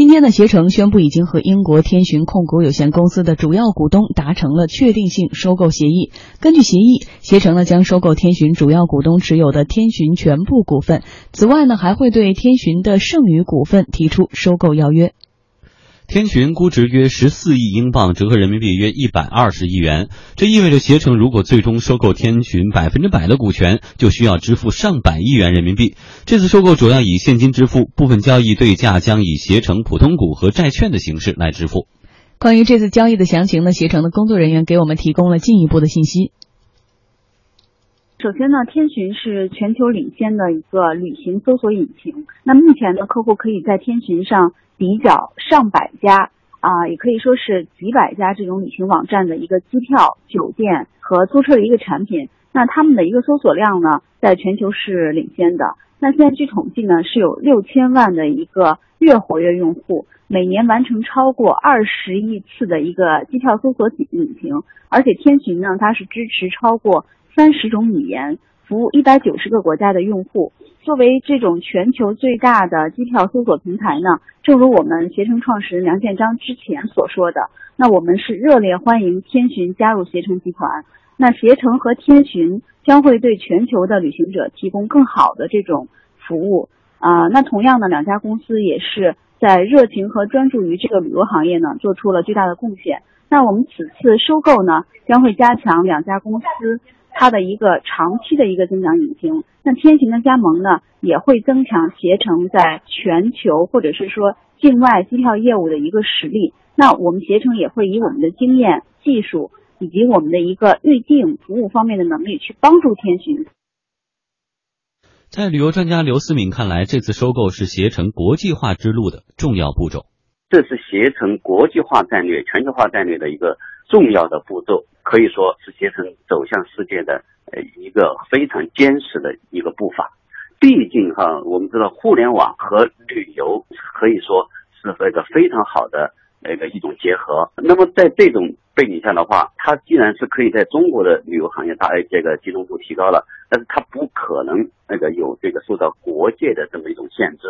今天呢，携程宣布已经和英国天巡控股有限公司的主要股东达成了确定性收购协议。根据协议，携程呢将收购天巡主要股东持有的天巡全部股份，此外呢还会对天巡的剩余股份提出收购要约。天巡估值约十四亿英镑，折合人民币约一百二十亿元。这意味着携程如果最终收购天巡百分之百的股权，就需要支付上百亿元人民币。这次收购主要以现金支付，部分交易对价将以携程普通股和债券的形式来支付。关于这次交易的详情呢，携程的工作人员给我们提供了进一步的信息。首先呢，天巡是全球领先的一个旅行搜索引擎。那目前呢，客户可以在天巡上。比较上百家啊，也可以说是几百家这种旅行网站的一个机票、酒店和租车的一个产品，那他们的一个搜索量呢，在全球是领先的。那现在据统计呢，是有六千万的一个月活跃用户，每年完成超过二十亿次的一个机票搜索引擎，而且天巡呢，它是支持超过三十种语言。服务一百九十个国家的用户，作为这种全球最大的机票搜索平台呢，正如我们携程创始人梁建章之前所说的，那我们是热烈欢迎天巡加入携程集团。那携程和天巡将会对全球的旅行者提供更好的这种服务啊。那同样呢，两家公司也是在热情和专注于这个旅游行业呢，做出了巨大的贡献。那我们此次收购呢，将会加强两家公司。它的一个长期的一个增长引擎，那天行的加盟呢，也会增强携程在全球或者是说境外机票业务的一个实力。那我们携程也会以我们的经验、技术以及我们的一个预订服务方面的能力去帮助天行。在旅游专家刘思敏看来，这次收购是携程国际化之路的重要步骤。这是携程国际化战略、全球化战略的一个重要的步骤。可以说是携程走向世界的呃一个非常坚实的一个步伐。毕竟哈，我们知道互联网和旅游可以说是和一个非常好的那个一种结合。那么在这种背景下的话，它既然是可以在中国的旅游行业大这个集中度提高了，但是它不可能那个有这个受到国界的这么一种限制。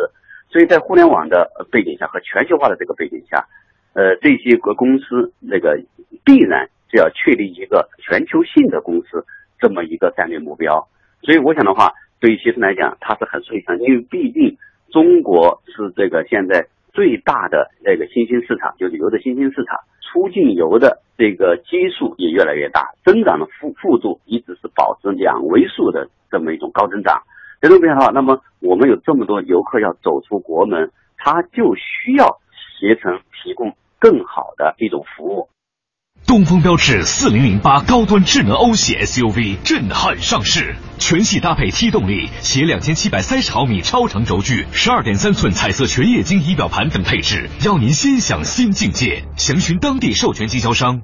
所以在互联网的背景下和全球化的这个背景下，呃，这些个公司那个必然。是要确立一个全球性的公司这么一个战略目标，所以我想的话，对于携程来讲，它是很顺畅，因为毕竟中国是这个现在最大的那个新兴市场，就旅游的新兴市场，出境游的这个基数也越来越大，增长的幅幅度一直是保持两位数的这么一种高增长。这种变化，那么我们有这么多游客要走出国门，他就需要携程提供更好的一种服务。东风标致四零零八高端智能欧系 SUV 震撼上市，全系搭配 T 动力，携两千七百三十毫米超长轴距、十二点三寸彩色全液晶仪表盘等配置，邀您先享新境界。详询当地授权经销商。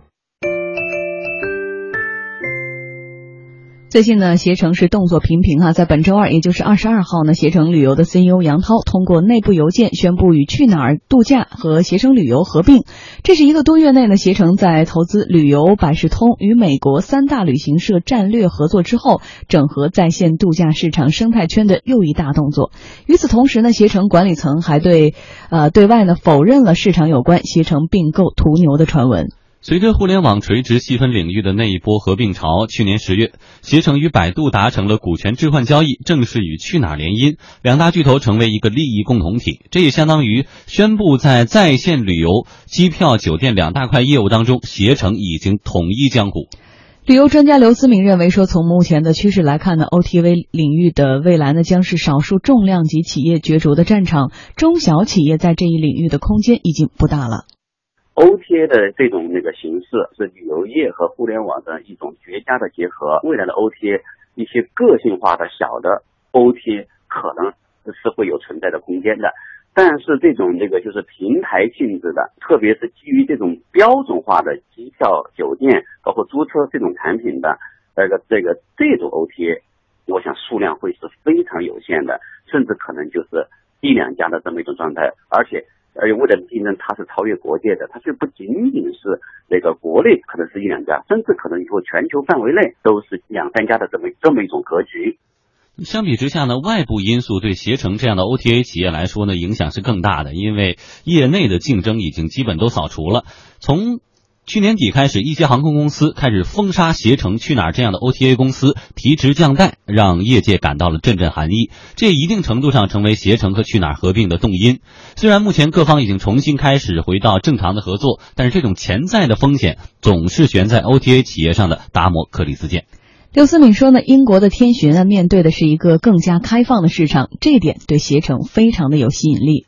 最近呢，携程是动作频频哈，在本周二，也就是二十二号呢，携程旅游的 CEO 杨涛通过内部邮件宣布与去哪儿度假和携程旅游合并。这是一个多月内呢，携程在投资旅游百事通与美国三大旅行社战略合作之后，整合在线度假市场生态圈的又一大动作。与此同时呢，携程管理层还对呃对外呢否认了市场有关携程并购途牛的传闻。随着互联网垂直细分领域的那一波合并潮，去年十月，携程与百度达成了股权置换交易，正式与去哪儿联姻，两大巨头成为一个利益共同体。这也相当于宣布在在线旅游、机票、酒店两大块业务当中，携程已经统一江湖。旅游专家刘思敏认为说，从目前的趋势来看呢，OTV 领域的未来呢，将是少数重量级企业角逐的战场，中小企业在这一领域的空间已经不大了。OTA 的这种那个形式是旅游业和互联网的一种绝佳的结合。未来的 OTA 一些个性化的小的 OTA 可能是会有存在的空间的，但是这种这个就是平台性质的，特别是基于这种标准化的机票、酒店包括租车这种产品的那个这个这种 OTA，我想数量会是非常有限的，甚至可能就是一两家的这么一种状态，而且。而且为了竞争，它是超越国界的，它就不仅仅是那个国内可能是一两家，甚至可能以后全球范围内都是两三家的这么这么一种格局。相比之下呢，外部因素对携程这样的 OTA 企业来说呢，影响是更大的，因为业内的竞争已经基本都扫除了。从去年底开始，一些航空公司开始封杀携程、去哪儿这样的 OTA 公司，提职降代，让业界感到了阵阵寒意。这一定程度上成为携程和去哪儿合并的动因。虽然目前各方已经重新开始回到正常的合作，但是这种潜在的风险总是悬在 OTA 企业上的达摩克里斯腱。刘思敏说呢，英国的天巡啊，面对的是一个更加开放的市场，这一点对携程非常的有吸引力。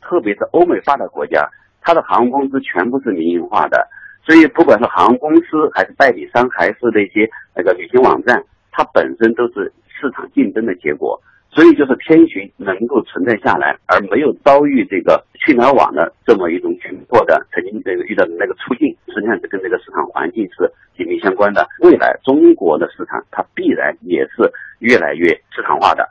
特别是欧美发达国家，它的航空公司全部是民营化的。所以，不管是航空公司，还是代理商，还是那些那个旅行网站，它本身都是市场竞争的结果。所以，就是天巡能够存在下来，而没有遭遇这个去哪儿网的这么一种窘迫的，曾经这个遇到的那个处境，实际上是跟这个市场环境是紧密相关的。未来中国的市场，它必然也是越来越市场化的。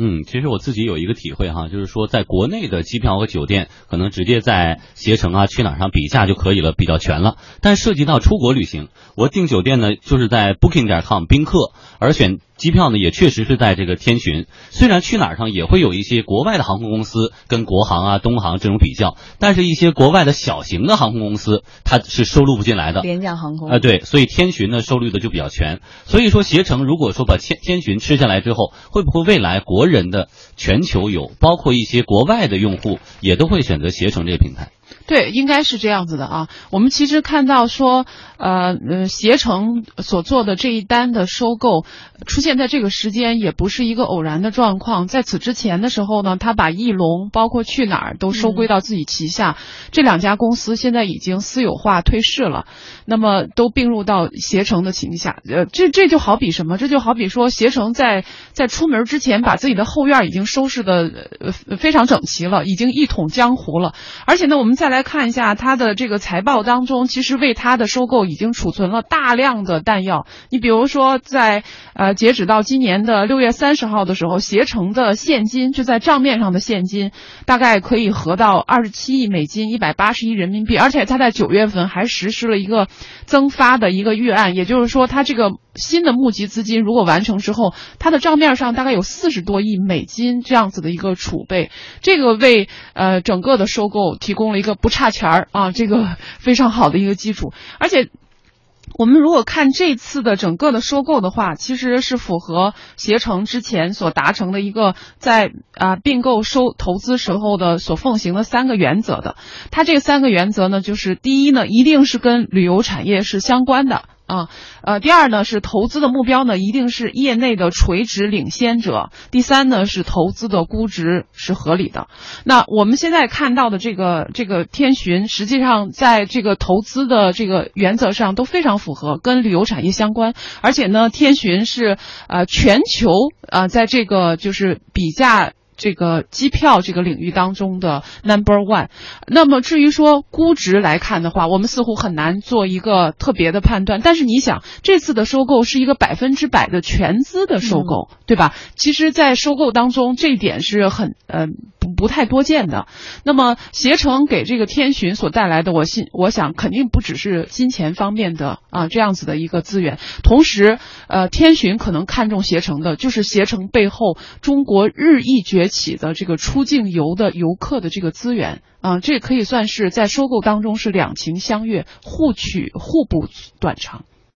嗯，其实我自己有一个体会哈，就是说在国内的机票和酒店，可能直接在携程啊、去哪儿上比价就可以了，比较全了。但涉及到出国旅行，我订酒店呢，就是在 Booking 点 com 宾客，而选机票呢，也确实是在这个天巡。虽然去哪儿上也会有一些国外的航空公司跟国航啊、东航这种比较，但是一些国外的小型的航空公司，它是收录不进来的。廉价航空啊，对，所以天巡呢收录的就比较全。所以说携程如果说把天天巡吃下来之后，会不会未来国人的全球游，包括一些国外的用户也都会选择携程这个平台。对，应该是这样子的啊。我们其实看到说，呃呃，携程所做的这一单的收购，出现在这个时间也不是一个偶然的状况。在此之前的时候呢，他把翼龙包括去哪儿都收归到自己旗下，这两家公司现在已经私有化退市了，那么都并入到携程的旗下。呃，这这就好比什么？这就好比说，携程在在出门之前把自己的后院已经收拾的呃非常整齐了，已经一统江湖了。而且呢，我们再来。看一下它的这个财报当中，其实为它的收购已经储存了大量的弹药。你比如说，在呃截止到今年的六月三十号的时候，携程的现金就在账面上的现金大概可以合到二十七亿美金，一百八十亿人民币。而且它在九月份还实施了一个增发的一个预案，也就是说，它这个新的募集资金如果完成之后，它的账面上大概有四十多亿美金这样子的一个储备。这个为呃整个的收购提供了一个不。不差钱儿啊，这个 非常好的一个基础。而且，我们如果看这次的整个的收购的话，其实是符合携程之前所达成的一个在啊并购收投资时候的所奉行的三个原则的。它这三个原则呢，就是第一呢，一定是跟旅游产业是相关的。啊，呃，第二呢是投资的目标呢一定是业内的垂直领先者，第三呢是投资的估值是合理的。那我们现在看到的这个这个天巡，实际上在这个投资的这个原则上都非常符合，跟旅游产业相关，而且呢，天巡是呃全球啊在这个就是比价。这个机票这个领域当中的 number one，那么至于说估值来看的话，我们似乎很难做一个特别的判断。但是你想，这次的收购是一个百分之百的全资的收购，对吧？其实，在收购当中，这一点是很呃不不太多见的。那么携程给这个天巡所带来的，我信我想肯定不只是金钱方面的啊这样子的一个资源。同时，呃，天巡可能看重携程的，就是携程背后中国日益崛。起的这个出境游的游客的这个资源啊，这可以算是在收购当中是两情相悦、互取互补短长。